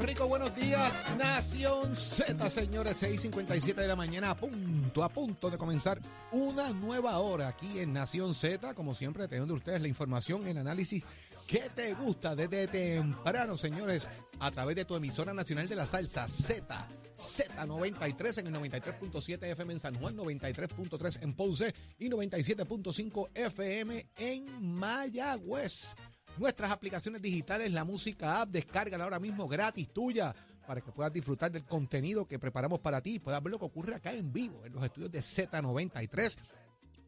Rico. Buenos días, Nación Z, señores. 6:57 de la mañana, a punto, a punto de comenzar una nueva hora aquí en Nación Z. Como siempre, teniendo ustedes la información, el análisis que te gusta desde temprano, señores, a través de tu emisora nacional de la salsa Z. Z93 en el 93.7 FM en San Juan, 93.3 en Ponce y 97.5 FM en Mayagüez nuestras aplicaciones digitales, la música app, descárgala ahora mismo gratis tuya para que puedas disfrutar del contenido que preparamos para ti y puedas ver lo que ocurre acá en vivo en los estudios de Z93.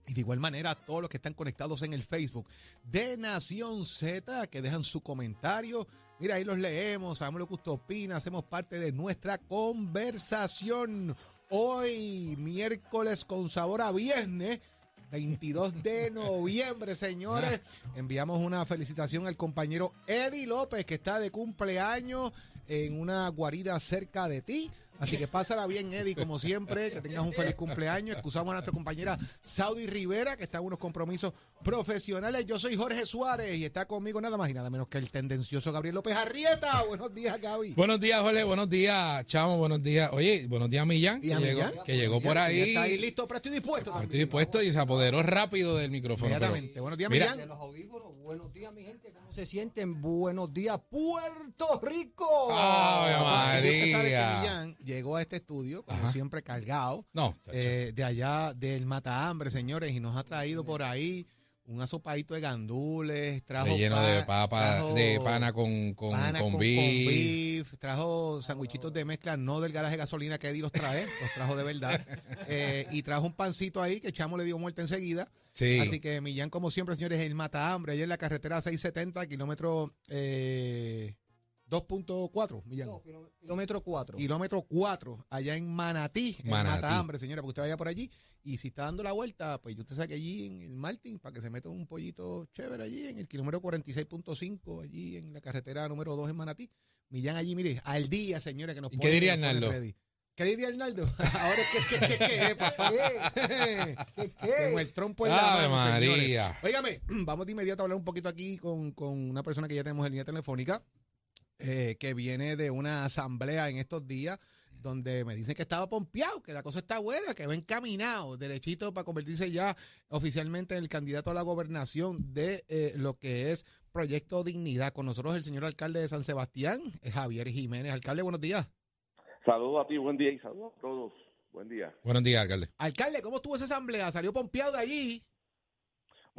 Y de igual manera, todos los que están conectados en el Facebook de Nación Z, que dejan su comentario. Mira, ahí los leemos, sabemos lo que usted opina, hacemos parte de nuestra conversación. Hoy, miércoles con sabor a viernes, 22 de noviembre, señores. Enviamos una felicitación al compañero Eddie López, que está de cumpleaños en una guarida cerca de ti. Así que pásala bien, Eddie, como siempre, que tengas un feliz cumpleaños. Excusamos a nuestra compañera Saudi Rivera, que está en unos compromisos profesionales. Yo soy Jorge Suárez y está conmigo nada más y nada menos que el tendencioso Gabriel López Arrieta. Buenos días, Gaby. Buenos días, Jorge. Buenos días, Chamo. Buenos días. Oye, buenos días, Millán. ¿Y a que Millán? llegó, que llegó por ahí. Está ahí listo, pero estoy dispuesto. Estoy también. dispuesto y se apoderó rápido del micrófono. pero- Inmediatamente. Buenos días, Mira, Millán. Buenos días, mi gente. ¿Cómo se sienten? Buenos días, Puerto Rico. ¡Ave Y que María! Llegó a este estudio, como Ajá. siempre, cargado. No, eh, de allá del Matahambre, señores, y nos ha traído por ahí un asopadito de gandules, trajo relleno pa- de papa, trajo de pana con, con, pana con con, beef. beef, trajo sandwichitos de mezcla, no del garaje de gasolina que Eddie los trae, los trajo de verdad, eh, y trajo un pancito ahí que Chamo le dio muerte enseguida. Sí. Así que Millán, como siempre, señores, el Matahambre, ayer en la carretera 670, kilómetro eh, 2.4, Millán. No, kiló- kilómetro 4. Kilómetro 4, allá en Manatí, en Manatí. Matahambre, señora, porque usted vaya por allí. Y si está dando la vuelta, pues usted sabe que allí en el Martín, para que se meta un pollito chévere allí, en el kilómetro 46.5, allí en la carretera número 2 en Manatí. Millán allí, mire, al día, señora, que nos ¿Y pone- qué diría Arnaldo? ¿Qué diría Arnaldo? Ahora es que, que, que, que, papá. ¿Qué, Con el trompo en la mano, señores. María. Óigame, vamos de inmediato a hablar un poquito aquí con, con una persona que ya tenemos en línea telefónica, eh, que viene de una asamblea en estos días, donde me dicen que estaba pompeado, que la cosa está buena, que va encaminado, derechito para convertirse ya oficialmente en el candidato a la gobernación de eh, lo que es Proyecto Dignidad. Con nosotros el señor alcalde de San Sebastián, eh, Javier Jiménez. Alcalde, buenos días. Saludos a ti, buen día y saludos a todos. Buen día. Buenos días, alcalde. Alcalde, ¿cómo estuvo esa asamblea? ¿Salió pompeado de allí?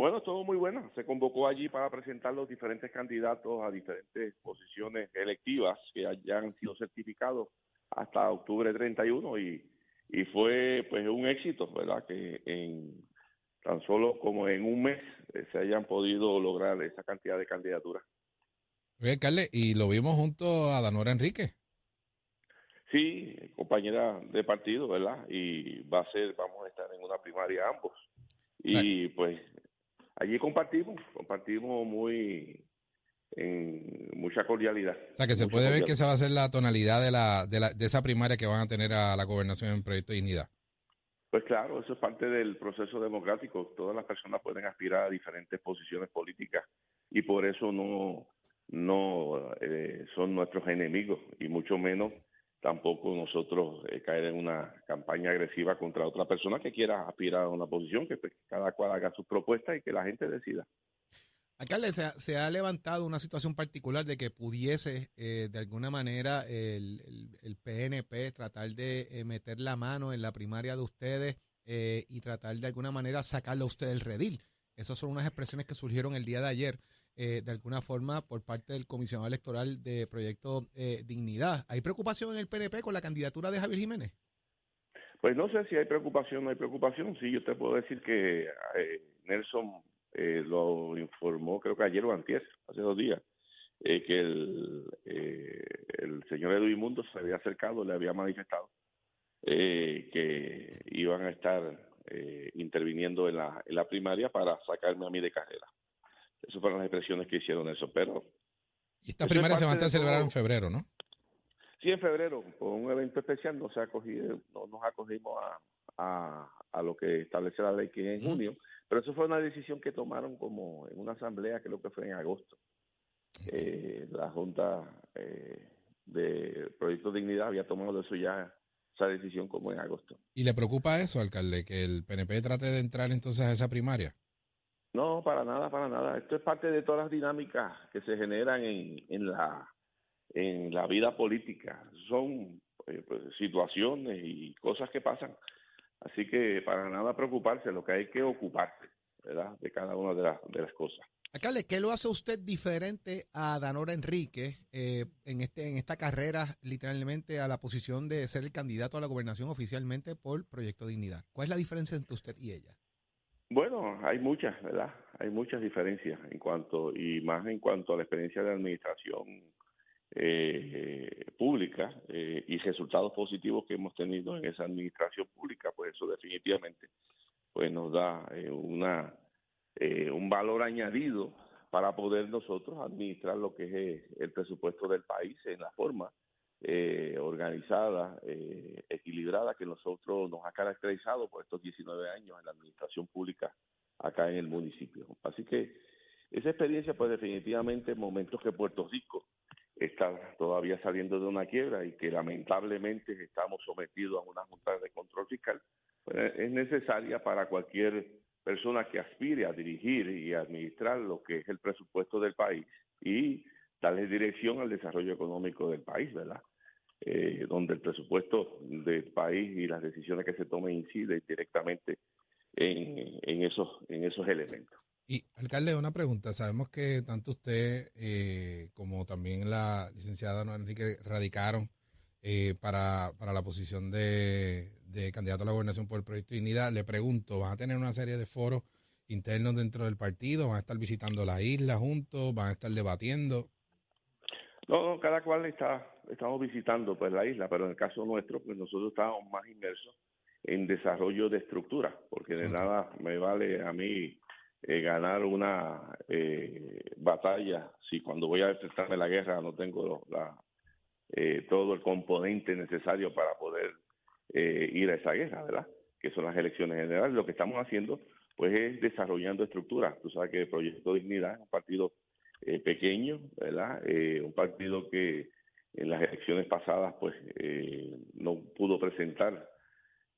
Bueno, estuvo muy buena. Se convocó allí para presentar los diferentes candidatos a diferentes posiciones electivas que ya han sido certificados hasta octubre 31 y, y fue pues un éxito, ¿verdad? Que en tan solo como en un mes eh, se hayan podido lograr esa cantidad de candidaturas. Oye, alcalde, y lo vimos junto a Danora Enrique. Sí, compañera de partido, ¿verdad? Y va a ser, vamos a estar en una primaria ambos. Y pues allí compartimos, compartimos muy en mucha cordialidad. O sea, que se puede ver cordialidad. que esa va a ser la tonalidad de, la, de, la, de esa primaria que van a tener a la gobernación en Proyecto Dignidad. Pues claro, eso es parte del proceso democrático. Todas las personas pueden aspirar a diferentes posiciones políticas y por eso no, no eh, son nuestros enemigos y mucho menos tampoco nosotros eh, caer en una campaña agresiva contra otra persona que quiera aspirar a una posición, que pues, cada cual haga sus propuestas y que la gente decida. Alcalde, se ha, se ha levantado una situación particular de que pudiese eh, de alguna manera el, el- el PNP tratar de eh, meter la mano en la primaria de ustedes eh, y tratar de alguna manera sacarlo a usted del redil. Esas son unas expresiones que surgieron el día de ayer, eh, de alguna forma, por parte del comisionado electoral de Proyecto eh, Dignidad. ¿Hay preocupación en el PNP con la candidatura de Javier Jiménez? Pues no sé si hay preocupación o no hay preocupación. Sí, yo te puedo decir que eh, Nelson eh, lo informó, creo que ayer o antier, hace dos días, eh, que el, el señor Edwin Mundo se había acercado, le había manifestado que iban a estar interviniendo en la, en la primaria para sacarme a mí de carrera. Esas fueron las expresiones que hicieron eso, pero Y estas Eso es primarias se van a todo. en febrero, ¿no? Sí, en febrero, por un evento especial, nos, acogido, no, nos acogimos a, a, a lo que establece la ley que es en junio, pero eso fue una decisión que tomaron como en una asamblea, creo que fue en agosto. Eh, la Junta eh, de Proyecto Dignidad había tomado eso ya esa decisión como en agosto. ¿Y le preocupa eso, alcalde, que el PNP trate de entrar entonces a esa primaria? No, para nada, para nada. Esto es parte de todas las dinámicas que se generan en, la en la vida política. Son eh, pues, situaciones y cosas que pasan. Así que para nada preocuparse, lo que hay que ocuparse, ¿verdad? De cada una de, las de las cosas. Alcalde, ¿qué lo hace usted diferente a Danora Enrique eh, en, este, en esta carrera, literalmente, a la posición de ser el candidato a la gobernación oficialmente por Proyecto Dignidad? ¿Cuál es la diferencia entre usted y ella? Bueno, hay muchas, ¿verdad? Hay muchas diferencias en cuanto, y más en cuanto a la experiencia de administración eh, pública eh, y resultados positivos que hemos tenido en esa administración pública, pues eso definitivamente pues nos da eh, una eh, un valor añadido para poder nosotros administrar lo que es el presupuesto del país en la forma eh, organizada, eh, equilibrada que nosotros nos ha caracterizado por estos 19 años en la administración pública acá en el municipio. Así que esa experiencia, pues definitivamente en momentos que Puerto Rico está todavía saliendo de una quiebra y que lamentablemente estamos sometidos a una junta de control fiscal, pues, es necesaria para cualquier persona que aspire a dirigir y administrar lo que es el presupuesto del país y darle dirección al desarrollo económico del país, ¿verdad? Eh, donde el presupuesto del país y las decisiones que se tomen inciden directamente en, esos, en esos elementos. Y, alcalde, una pregunta. Sabemos que tanto usted eh, como también la licenciada Ana Enrique radicaron eh, para, para la posición de, de candidato a la gobernación por el Proyecto Dignidad. Le pregunto, ¿van a tener una serie de foros internos dentro del partido? ¿Van a estar visitando la isla juntos? ¿Van a estar debatiendo? No, no cada cual está, estamos visitando pues la isla, pero en el caso nuestro, pues nosotros estábamos más inmersos en desarrollo de estructura, porque de nada me vale a mí eh, ganar una eh, batalla si cuando voy a enfrentarme la guerra no tengo la, eh, todo el componente necesario para poder eh, ir a esa guerra, ¿verdad? Que son las elecciones generales. Lo que estamos haciendo, pues, es desarrollando estructuras. Tú sabes que el Proyecto Dignidad es un partido eh, pequeño, ¿verdad? Eh, un partido que en las elecciones pasadas, pues, eh, no pudo presentar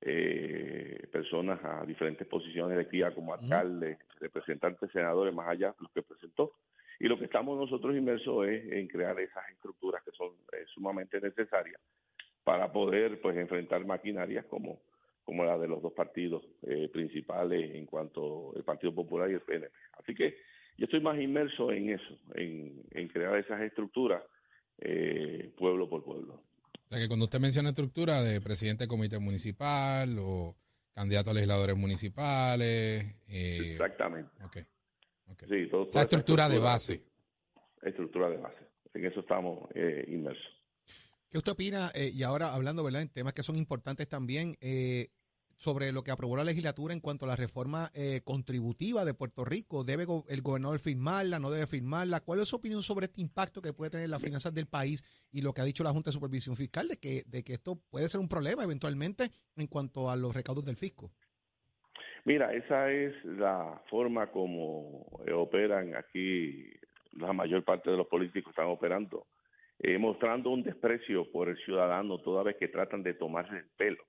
eh, personas a diferentes posiciones electivas como alcaldes, representantes, senadores, más allá de los que presentó. Y lo que estamos nosotros inmersos es en crear esas estructuras que son eh, sumamente necesarias para poder pues enfrentar maquinarias como como la de los dos partidos eh, principales en cuanto el Partido Popular y el PNP. Así que yo estoy más inmerso en eso, en, en crear esas estructuras eh, pueblo por pueblo. O sea, que cuando usted menciona estructura de presidente de comité municipal o candidato a legisladores municipales. Eh, Exactamente. ok, ok. Sí, todo, Esa toda estructura de base. Estructura de base. En eso estamos eh, inmersos. ¿Qué usted opina? eh, y ahora hablando, ¿verdad?, en temas que son importantes también, eh, sobre lo que aprobó la legislatura en cuanto a la reforma eh, contributiva de Puerto Rico. ¿Debe go- el gobernador firmarla? ¿No debe firmarla? ¿Cuál es su opinión sobre este impacto que puede tener en las finanzas del país y lo que ha dicho la Junta de Supervisión Fiscal de que, de que esto puede ser un problema eventualmente en cuanto a los recaudos del fisco? Mira, esa es la forma como eh, operan aquí la mayor parte de los políticos están operando, eh, mostrando un desprecio por el ciudadano toda vez que tratan de tomarse el pelo.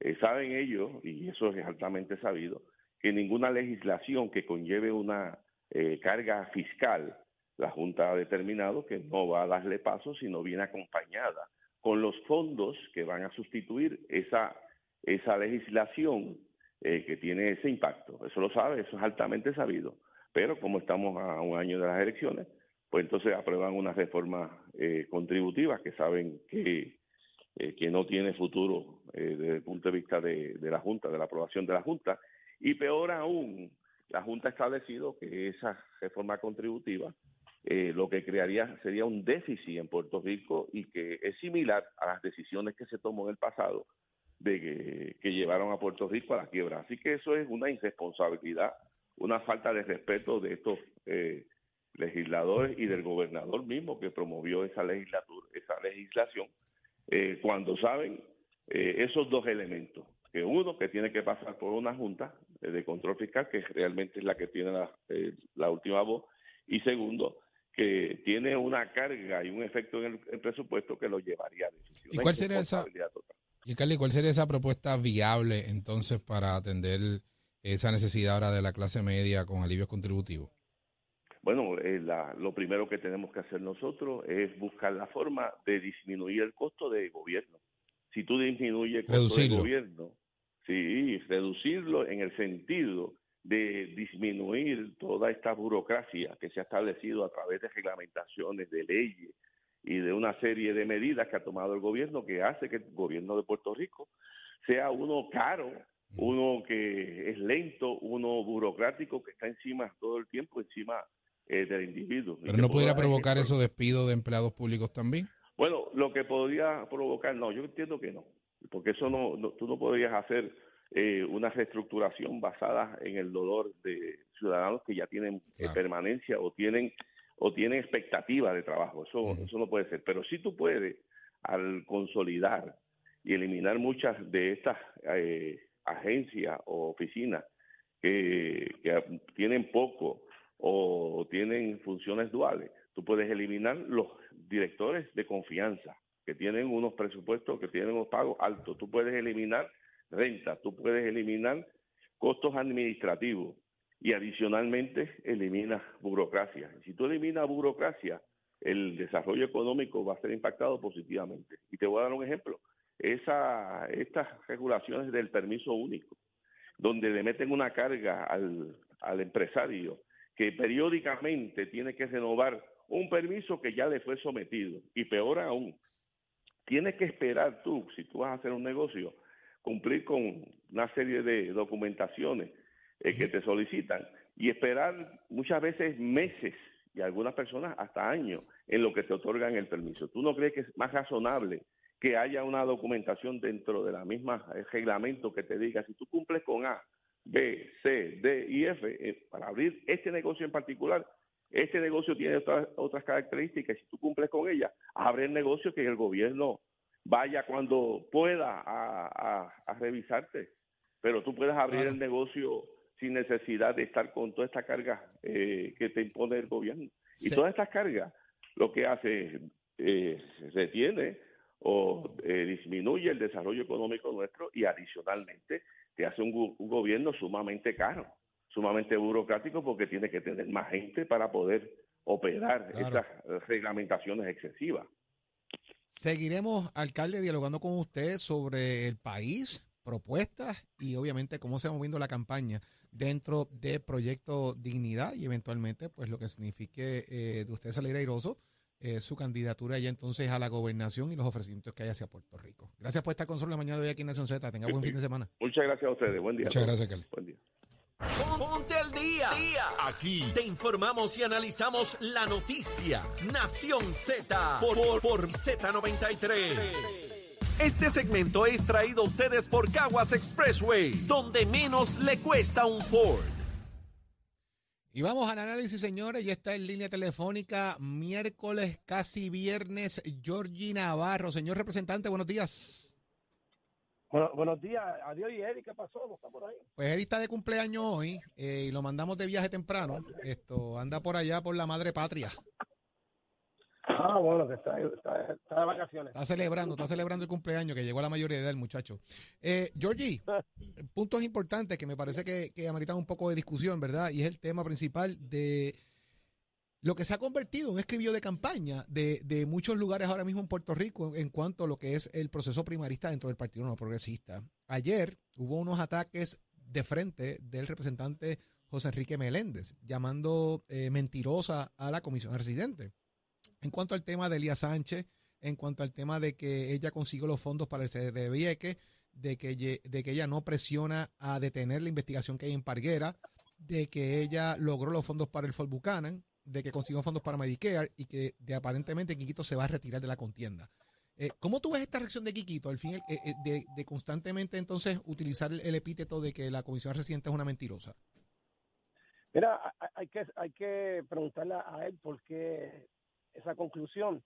Eh, saben ellos, y eso es altamente sabido, que ninguna legislación que conlleve una eh, carga fiscal, la Junta ha determinado que no va a darle paso, sino viene acompañada con los fondos que van a sustituir esa, esa legislación eh, que tiene ese impacto. Eso lo sabe, eso es altamente sabido. Pero como estamos a un año de las elecciones, pues entonces aprueban una reforma eh, contributiva que saben que, eh, que no tiene futuro eh, desde el punto de vista de, la Junta, de la aprobación de la Junta. Y peor aún, la Junta ha establecido que esa reforma contributiva eh, lo que crearía sería un déficit en Puerto Rico y que es similar a las decisiones que se tomó en el pasado de que, que llevaron a Puerto Rico a la quiebra. Así que eso es una irresponsabilidad, una falta de respeto de estos eh, legisladores y del gobernador mismo que promovió esa legislatura, esa legislación, eh, cuando saben eh, esos dos elementos, que uno que tiene que pasar por una junta eh, de control fiscal, que realmente es la que tiene la, eh, la última voz, y segundo, que tiene una carga y un efecto en el, presupuesto que lo llevaría a déficit. ¿Y cuál sería esa? Y Carly, ¿cuál sería esa propuesta viable entonces para atender esa necesidad ahora de la clase media con alivios contributivos? Bueno, eh, lo primero que tenemos que hacer nosotros es buscar la forma de disminuir el costo de gobierno. Si tú disminuyes el costo gobierno, sí, reducirlo en el sentido de disminuir toda esta burocracia que se ha establecido a través de reglamentaciones, de leyes y de una serie de medidas que ha tomado el gobierno que hace que el gobierno de Puerto Rico sea uno caro, uno que es lento, uno burocrático que está encima todo el tiempo, encima eh, del individuo. ¿Pero no pudiera provocar eso despido de empleados públicos también? Bueno, lo que podría provocar, no, yo entiendo que no, porque eso no, tú no podrías hacer eh, una reestructuración basada en el dolor de ciudadanos que ya tienen eh, permanencia o tienen o tienen expectativa de trabajo. Eso, eso no puede ser. Pero sí tú puedes, al consolidar y eliminar muchas de estas eh, agencias o oficinas que, que tienen poco o tienen funciones duales, tú puedes eliminar los directores de confianza que tienen unos presupuestos, que tienen unos pagos altos. Tú puedes eliminar renta, tú puedes eliminar costos administrativos y adicionalmente eliminas burocracia. Si tú eliminas burocracia, el desarrollo económico va a ser impactado positivamente. Y te voy a dar un ejemplo. Esa, estas regulaciones del permiso único, donde le meten una carga al empresario que periódicamente tiene que renovar un permiso que ya le fue sometido. Y peor aún, tienes que esperar tú, si tú vas a hacer un negocio, cumplir con una serie de documentaciones eh, que te solicitan y esperar muchas veces meses y algunas personas hasta años en lo que te otorgan el permiso. ¿Tú no crees que es más razonable que haya una documentación dentro de la misma eh, reglamento que te diga si tú cumples con A, B, C, D y F eh, para abrir este negocio en particular? Este negocio tiene otras, otras características. Si tú cumples con ellas, abre el negocio que el gobierno vaya cuando pueda a, revisarte, pero tú puedes abrir el negocio sin necesidad de estar con toda esta carga eh, que te impone el gobierno. Y todas estas cargas lo que hace eh, retiene o eh, disminuye el desarrollo económico nuestro y adicionalmente te hace un, gobierno sumamente caro, sumamente burocrático porque tiene que tener más gente para poder operar estas reglamentaciones excesivas. Seguiremos, alcalde, dialogando con usted sobre el país, propuestas y obviamente cómo se va moviendo la campaña dentro de Proyecto Dignidad y eventualmente pues lo que signifique eh, de usted salir airoso eh, su candidatura ya entonces a la gobernación y los ofrecimientos que hay hacia Puerto Rico. Gracias por estar con nosotros la mañana de hoy aquí en Nación Z. Tenga buen fin de semana. Muchas gracias a ustedes. Buen día. Muchas gracias, alcalde. Buen día. Ponte al día. Aquí te informamos y analizamos la noticia. Nación Z por, por, Z93. Este segmento es traído a ustedes por Caguas Expressway, donde menos le cuesta un Ford. Y vamos al análisis, señores. Ya está en línea telefónica, miércoles, casi viernes, Georgie Navarro. Señor representante, buenos días. Bueno, buenos días, adiós y Eddie, ¿qué pasó? ¿No está por ahí? Pues Eddie está de cumpleaños hoy eh, y lo mandamos de viaje temprano. Esto anda por allá por la madre patria. Ah, bueno, que está, está, de vacaciones. Está celebrando, está celebrando el cumpleaños que llegó a la mayoría de edad el muchacho. Eh, Georgie, puntos importantes que me parece que, que ameritan un poco de discusión, ¿verdad? Y es el tema principal de lo que se ha convertido en un escribió de campaña de, de, muchos lugares ahora mismo en Puerto Rico en cuanto a lo que es el proceso primarista dentro del Partido No Progresista. Ayer hubo unos ataques de frente del representante José Enrique Meléndez, llamando eh, mentirosa a la comisión residente. En cuanto al tema de Elías Sánchez, en cuanto al tema de que ella consiguió los fondos para el CD de Vieques, de que, de que ella no presiona a detener la investigación que hay en Parguera, de que ella logró los fondos para el Fort de que consiguió fondos para Medicare y que de aparentemente Quiquito se va a retirar de la contienda. Eh, ¿Cómo tú ves esta reacción de Quiquito al fin eh, eh, de, constantemente entonces utilizar el, epíteto de que la comisión reciente es una mentirosa? Mira, hay que, hay que preguntarle a él por qué esa conclusión.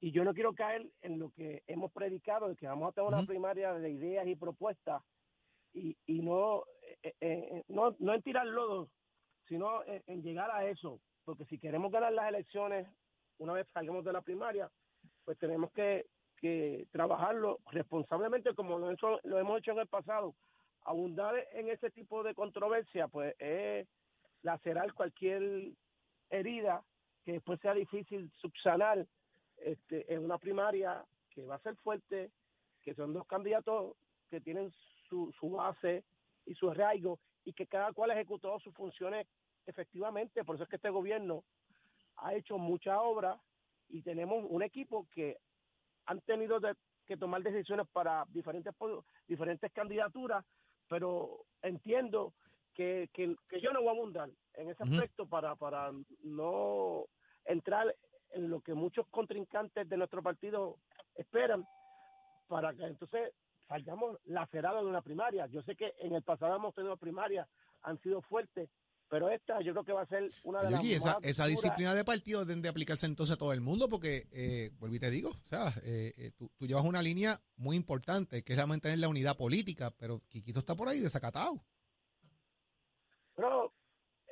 Y yo no quiero caer en lo que hemos predicado, de que vamos a tener una primaria de ideas y propuestas y, y no, no, no en tirar lodo sino en, llegar a eso, porque si queremos ganar las elecciones, una vez salgamos de la primaria, pues tenemos que, que trabajarlo responsablemente como lo, lo hemos hecho en el pasado. Abundar en ese tipo de controversia, pues es lacerar cualquier herida que después sea difícil subsanar este, en una primaria que va a ser fuerte, que son dos candidatos que tienen su, su base y su arraigo y que cada cual ha ejecutado sus funciones efectivamente. Por eso es que este gobierno ha hecho mucha obra y tenemos un equipo que han tenido que tomar decisiones para diferentes diferentes candidaturas, pero entiendo que, que, yo no voy a abundar en ese aspecto para, para no entrar en lo que muchos contrincantes de nuestro partido esperan, para que entonces salgamos lacerados de una primaria. Yo sé que en el pasado hemos tenido primarias, han sido fuertes, pero esta yo creo que va a ser una de las esa, esa disciplina de partido deben de aplicarse entonces a todo el mundo porque, eh, vuelvo y te digo, o sea, eh, eh, tú, llevas una línea muy importante que es la mantener la unidad política, pero Quiquito está por ahí desacatado. Pero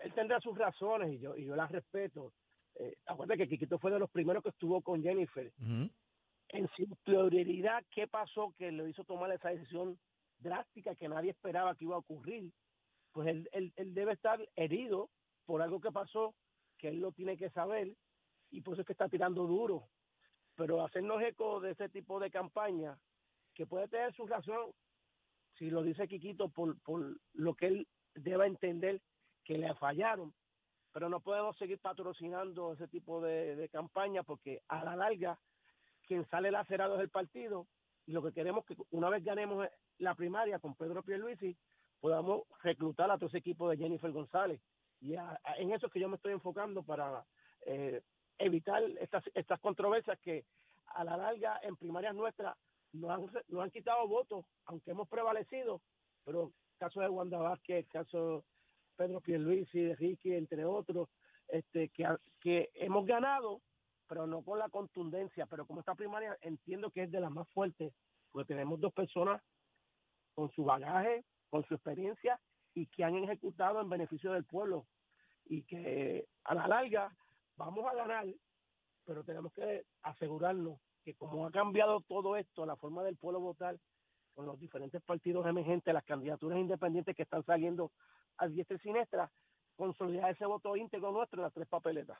él tendrá sus razones y yo, y yo las respeto. Eh, acuérdate que Quiquito fue de los primeros que estuvo con Jennifer. En su prioridad, ¿qué pasó que le hizo tomar esa decisión drástica que nadie esperaba que iba a ocurrir? Pues él, él, debe estar herido por algo que pasó, que él lo tiene que saber, y por eso es que está tirando duro. Pero hacernos eco de ese tipo de campaña, que puede tener su razón, si lo dice Quiquito, por, por lo que él deba entender que le fallaron, pero no podemos seguir patrocinando ese tipo de, de campaña porque a la larga quien sale lacerado es el partido y lo que queremos que una vez ganemos la primaria con Pedro Pierluisi podamos reclutar a todo ese equipo de Jennifer González. Y en eso es que yo me estoy enfocando para eh, evitar estas, estas controversias que a la larga en primarias nuestras nos han, nos han quitado votos, aunque hemos prevalecido, pero caso de Wanda Vázquez, caso de Pedro Pierluisi, de Ricky, entre otros, este, que, que hemos ganado, pero no con la contundencia, pero como esta primaria entiendo que es de las más fuertes, porque tenemos dos personas con su bagaje, con su experiencia y que han ejecutado en beneficio del pueblo y que a la larga vamos a ganar, pero tenemos que asegurarnos que como ha cambiado todo esto, la forma del pueblo votar, con los diferentes partidos emergentes, las candidaturas independientes que están saliendo a diestra y siniestra, consolidar ese voto íntegro nuestro en las tres papeletas.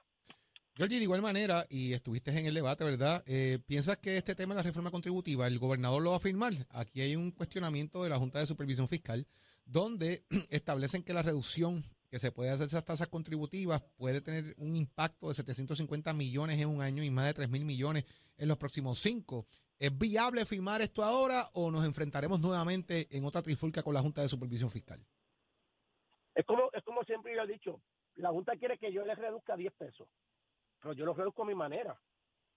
Georgie, de igual manera, y estuviste en el debate, ¿verdad? Eh, ¿Piensas que este tema de la reforma contributiva, el gobernador lo va a firmar? Aquí hay un cuestionamiento de la Junta de Supervisión Fiscal, donde establecen que la reducción que se puede hacer esas tasas contributivas puede tener un impacto de 750 millones en un año y más de 3 mil millones en los próximos cinco. ¿Es viable firmar esto ahora o nos enfrentaremos nuevamente en otra trifulca con la Junta de Supervisión Fiscal? Es como, es como siempre yo he dicho, la Junta quiere que yo le reduzca 10 pesos pero yo lo reduzco a mi manera.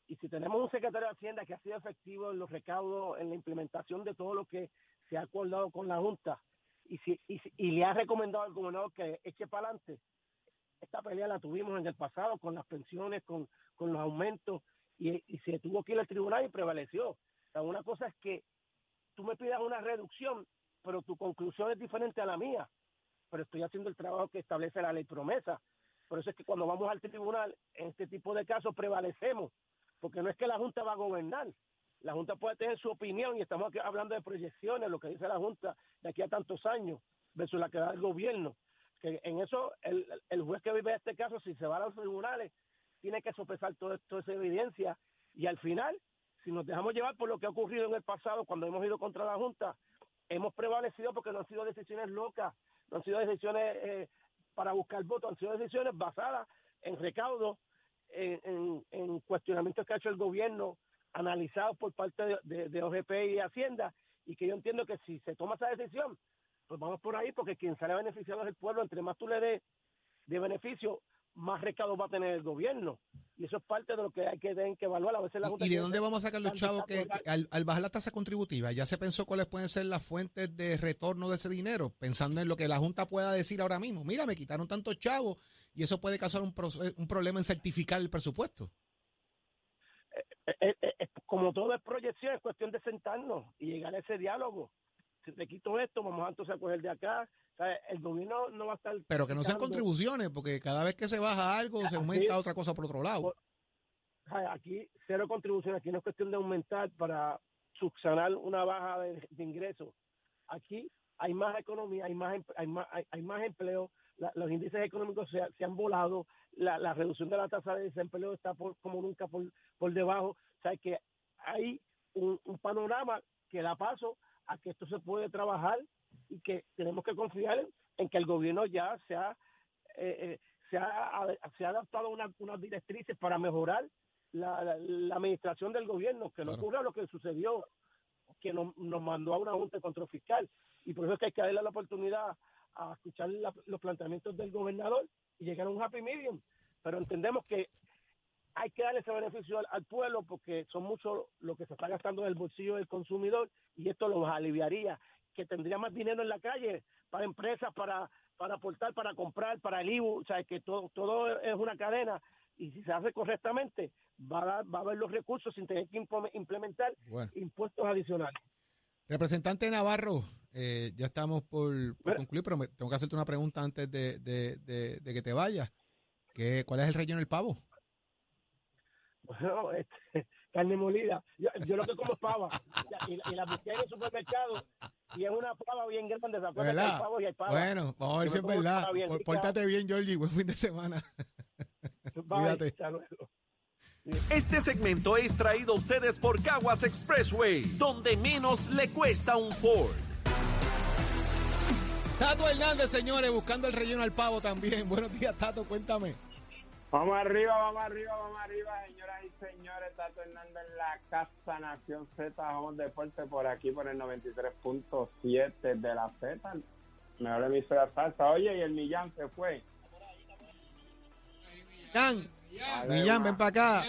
Y si tenemos un secretario de Hacienda que ha sido efectivo en los recaudos, en la implementación de todo lo que se ha acordado con la Junta, y, si, y, le ha recomendado al gobernador que eche para adelante, esta pelea la tuvimos en el pasado con las pensiones, con, con los aumentos, y, se tuvo que ir al tribunal y prevaleció. O sea, una cosa es que tú me pidas una reducción, pero tu conclusión es diferente a la mía, pero estoy haciendo el trabajo que establece la ley promesa. Por eso es que cuando vamos al tribunal, en este tipo de casos prevalecemos, porque no es que la Junta va a gobernar. La Junta puede tener su opinión y estamos aquí hablando de proyecciones, lo que dice la Junta de aquí a tantos años, versus la que da el gobierno. Que en eso, el, el juez que vive este caso, si se va a los tribunales, tiene que sopesar todo toda esa evidencia y al final, si nos dejamos llevar por lo que ha ocurrido en el pasado cuando hemos ido contra la Junta, hemos prevalecido porque no han sido decisiones locas, no han sido decisiones eh, para buscar votos han sido decisiones basadas en recaudos, en, en, cuestionamientos que ha hecho el gobierno, analizados por parte de, de, OGP y Hacienda, y que yo entiendo que si se toma esa decisión, pues vamos por ahí, porque quien sale beneficiado es el pueblo, entre más tú le des de beneficio, más recaudo va a tener el gobierno. Y eso es parte de lo que hay que, que evaluar. A veces la ¿Y de dónde vamos a sacar los chavos que, al, bajar la tasa contributiva, ya se pensó cuáles pueden ser las fuentes de retorno de ese dinero? Pensando en lo que la Junta pueda decir ahora mismo. Mira, me quitaron tantos chavos y eso puede causar un, un problema en certificar el presupuesto. Eh, eh, eh, como todo es proyección, es cuestión de sentarnos y llegar a ese diálogo. Si te quito esto, vamos a entonces a coger de acá. O sea, el gobierno no va a estar... Pero que no sean contribuciones, porque cada vez que se baja algo, se Aquí- aumenta otra cosa por otro lado. aquí cero contribución, aquí no es cuestión de aumentar para subsanar una baja de, de ingresos. Aquí hay más economía, hay más, hay más, hay, hay más empleo, la- los índices económicos se, se han volado, la, la reducción de la tasa de desempleo está por, como nunca por, por debajo. O sea, que hay un, un panorama que da paso a que esto se puede trabajar y que tenemos que confiar en, en que el gobierno ya se ha, eh, eh, se ha, se ha adaptado a una- unas directrices para mejorar la, la- la administración del gobierno, que no Claro. ocurra lo que sucedió, que nos, nos mandó a una junta de control fiscal. Y por eso es que hay que darle la oportunidad a escuchar la- los planteamientos del gobernador y llegar a un happy medium. Pero entendemos que hay que darle ese beneficio al, al pueblo porque son muchos lo que se está gastando en el bolsillo del consumidor y esto los aliviaría, que tendría más dinero en la calle para empresas, para para aportar, para comprar, para el IBU, o sea, que todo, todo es una cadena y si se hace correctamente va a, dar- va a haber los recursos sin tener que implementar Bueno. impuestos adicionales. Representante Navarro, eh, ya estamos por, concluir, pero me- tengo que hacerte una pregunta antes de, de- de- de que te vayas. ¿Qué, ¿Cuál es el relleno del pavo? Bueno, este, carne molida. Yo, yo lo que como es pava y, y la busqué en el supermercado y es una pava bien grande. ¿Se acuerdan que hay y hay pavas? Bueno, vamos a ver si es verdad. bien. Pórtate bien, Georgie. Buen fin de semana. Bye, cuídate. hasta luego. Este segmento es traído a ustedes por Caguas Expressway, donde menos le cuesta un Ford. Tato Hernández, señores, buscando el relleno al pavo también. Buenos días, Tato, cuéntame. Vamos arriba, vamos arriba, vamos arriba, señoras y señores. Tato Hernández en la Casa Nación Z, vamos deporte por aquí por el 93.7 de la Z. Mejor emisora salsa. Oye, y el Millán se fue. Millán, Millán, ven para acá.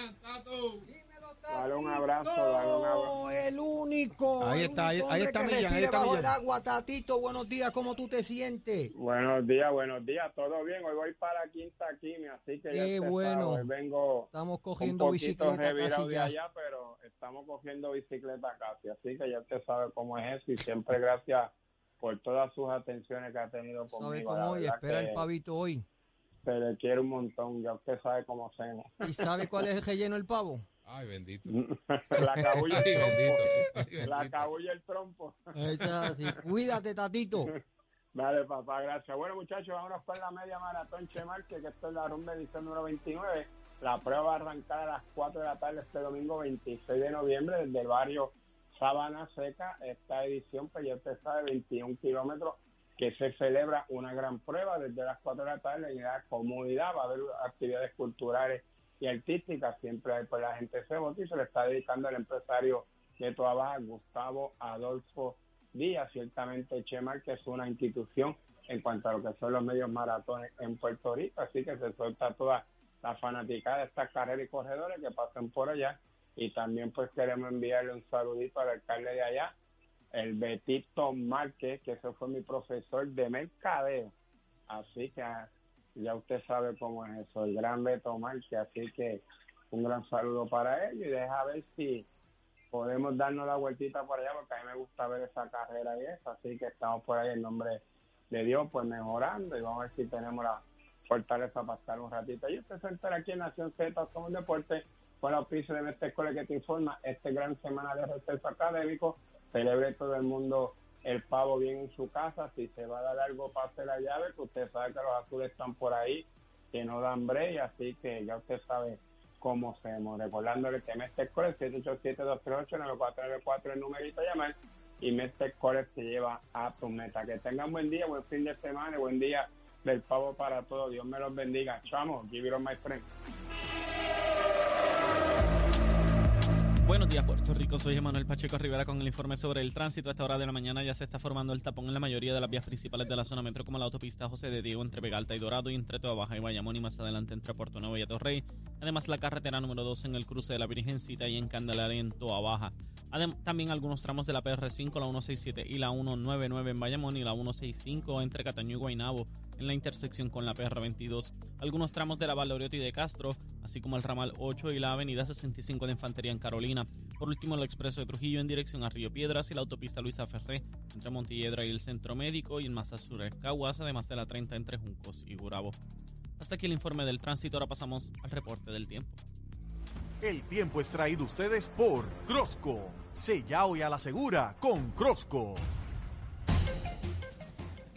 Dale un abrazo, dale un abrazo. El único. Ahí el está, ahí- único ahí hombre está que Millán, ahí está bajo Millán. el agua, Tatito, buenos días, ¿cómo tú te sientes? Buenos días, buenos días, todo bien. Hoy voy para Quinta Quimia, así que ya Qué usted bueno. sabe, hoy vengo Estamos un cogiendo poquito bicicleta casi ya. allá, pero estamos cogiendo bicicleta casi, así que ya usted sabe cómo es eso y siempre gracias por todas sus atenciones que ha tenido ¿Sabe conmigo. cómo la hoy? Espera que el pavito hoy. Se le quiere un montón, ya usted sabe cómo hacemos. ¿Y sabe cuál es el relleno del pavo? Ay, bendito. la cabulla el trompo. Ay, La bendito. cabulla el trompo. Eso es así. Cuídate, Tatito. Dale, papá, gracias. Bueno, muchachos, vámonos con la media maratón Chemarque, que esto es la rumba edición número 29. La prueba va a arrancar a las 4 de la tarde este domingo 26 de noviembre desde el barrio Sabana Seca. Esta edición, pues ya usted sabe, 21 kilómetros, que se celebra una gran prueba desde las 4 de la tarde en la comunidad. Va a haber actividades culturales y artísticas. Siempre pues la gente se vota y se le está dedicando al empresario de Toa Baja, Gustavo Adolfo Díaz. Ciertamente Chemar, que es una institución en cuanto a lo que son los medios maratones en Puerto Rico, así que se suelta toda la fanaticada de estas carreras y corredores que pasen por allá. Y también pues queremos enviarle un saludito al alcalde de allá, el Betito Márquez, que ese fue mi profesor de mercadeo. Así que ya usted sabe cómo es eso, el gran Beto Márquez. Así que un gran saludo para él y deja ver si podemos darnos la vueltita por allá porque a mí me gusta ver esa carrera y eso, así que estamos por ahí en nombre de Dios pues mejorando y vamos a ver si tenemos la fortaleza para estar un ratito. Y usted se entera aquí en Nación Z, somos deporte con la auspicio de Mestre Escuela que te informa este gran semana de receso académico, celebre todo el mundo el pavo bien en su casa, si se va a dar algo pase la llave, que usted sabe que los azules están por ahí, que no dan break, así que ya usted sabe cómo hacemos. Recordándole que Mestre Core 787-238-9494 el numerito llamar y Mestre Core se lleva a tu meta. Que tengan buen día, buen fin de semana y buen día del pavo para todos. Dios me los bendiga. Chamo, give it on my friend. Buenos días, Puerto Rico. Soy Emanuel Pacheco Rivera con el informe sobre el tránsito. A esta hora de la mañana ya se está formando el tapón en la mayoría de las vías principales de la zona metro, como la autopista José de Diego entre Vega Alta y Dorado y entre Toa Baja y Bayamón y más adelante entre Puerto Nuevo y Atorrey. Además, la carretera número 2 en el cruce de la Virgencita y en Candelaria en Toa Baja. Adem- también algunos tramos de la PR5, la 167 y la 199 en Bayamón y la 165 entre Cataño y Guaynabo. en la intersección con la PR22. Algunos tramos de la Valoriotti de Castro, así como el ramal 8 y la avenida 65 de Infantería en Carolina. Por último, el expreso de Trujillo en dirección a Río Piedras y la autopista Luisa Ferré entre Montilledra y el Centro Médico y en Massa Sur Caguas, además de la 30 entre Juncos y Gurabo. Hasta aquí el informe del tránsito, ahora pasamos al reporte del tiempo. El tiempo es traído ustedes por Crosco. Sella hoy a la segura con Crosco.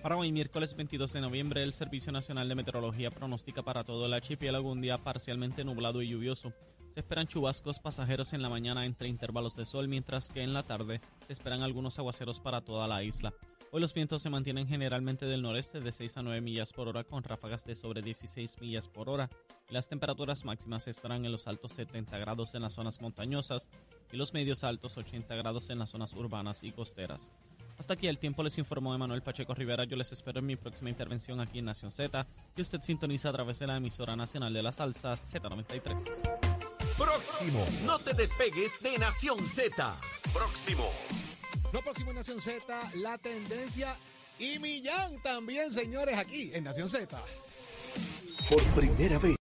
Para hoy, miércoles 22 de noviembre, el Servicio Nacional de Meteorología pronostica para todo el archipiélago un día parcialmente nublado y lluvioso. Se esperan chubascos pasajeros en la mañana entre intervalos de sol, mientras que en la tarde se esperan algunos aguaceros para toda la isla. Hoy los vientos se mantienen generalmente del noreste de 6 a 9 millas por hora con ráfagas de sobre 16 millas por hora. Las temperaturas máximas estarán en los altos 70 grados en las zonas montañosas y los medios altos 80 grados en las zonas urbanas y costeras. Hasta aquí el tiempo les informó Emanuel Pacheco Rivera. Yo les espero en mi próxima intervención aquí en Nación Z, que usted sintoniza a través de la emisora nacional de la salsa Z93. Próximo, no te despegues de Nación Z. Próximo. Lo próximo en Nación Z, la tendencia y Millán también, señores, aquí en Nación Z. Por primera vez.